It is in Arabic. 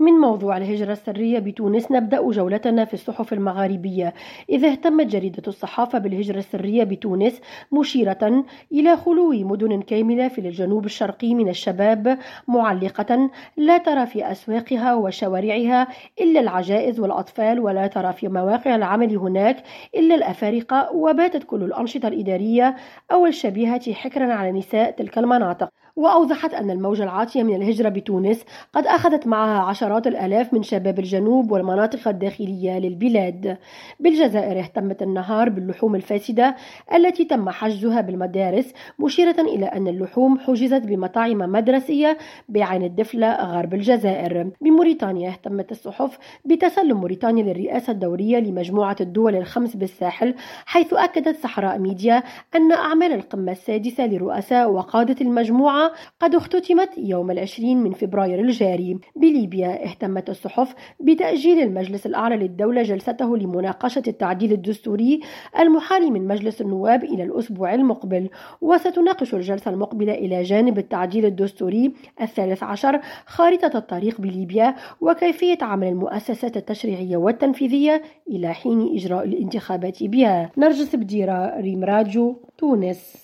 من موضوع الهجرة السرية بتونس نبدأ جولتنا في الصحف المغاربية. إذا اهتمت جريدة الصحافة بالهجرة السرية بتونس مشيرة إلى خلو مدن كاملة في الجنوب الشرقي من الشباب معلقة لا ترى في أسواقها وشوارعها إلا العجائز والأطفال ولا ترى في مواقع العمل هناك إلا الأفارقة وباتت كل الأنشطة الإدارية أو الشبيهة حكرا على نساء تلك المناطق وأوضحت أن الموجة العاتية من الهجرة بتونس قد أخذت معها عشرات الآلاف من شباب الجنوب والمناطق الداخلية للبلاد. بالجزائر اهتمت النهار باللحوم الفاسدة التي تم حجزها بالمدارس مشيرة إلى أن اللحوم حجزت بمطاعم مدرسية بعين الدفلة غرب الجزائر. بموريتانيا اهتمت الصحف بتسلم موريتانيا للرئاسة الدورية لمجموعة الدول الخمس بالساحل حيث أكدت صحراء ميديا أن أعمال القمة السادسة لرؤساء وقادة المجموعة قد اختتمت يوم العشرين من فبراير الجاري. بليبيا اهتمت الصحف بتأجيل المجلس الأعلى للدولة جلسته لمناقشة التعديل الدستوري المحال من مجلس النواب إلى الأسبوع المقبل. وستناقش الجلسة المقبلة إلى جانب التعديل الدستوري الثالث عشر خارطة الطريق بليبيا وكيفية عمل المؤسسات التشريعية والتنفيذية إلى حين إجراء الانتخابات بها. نرجس بديرة ريم راجو تونس.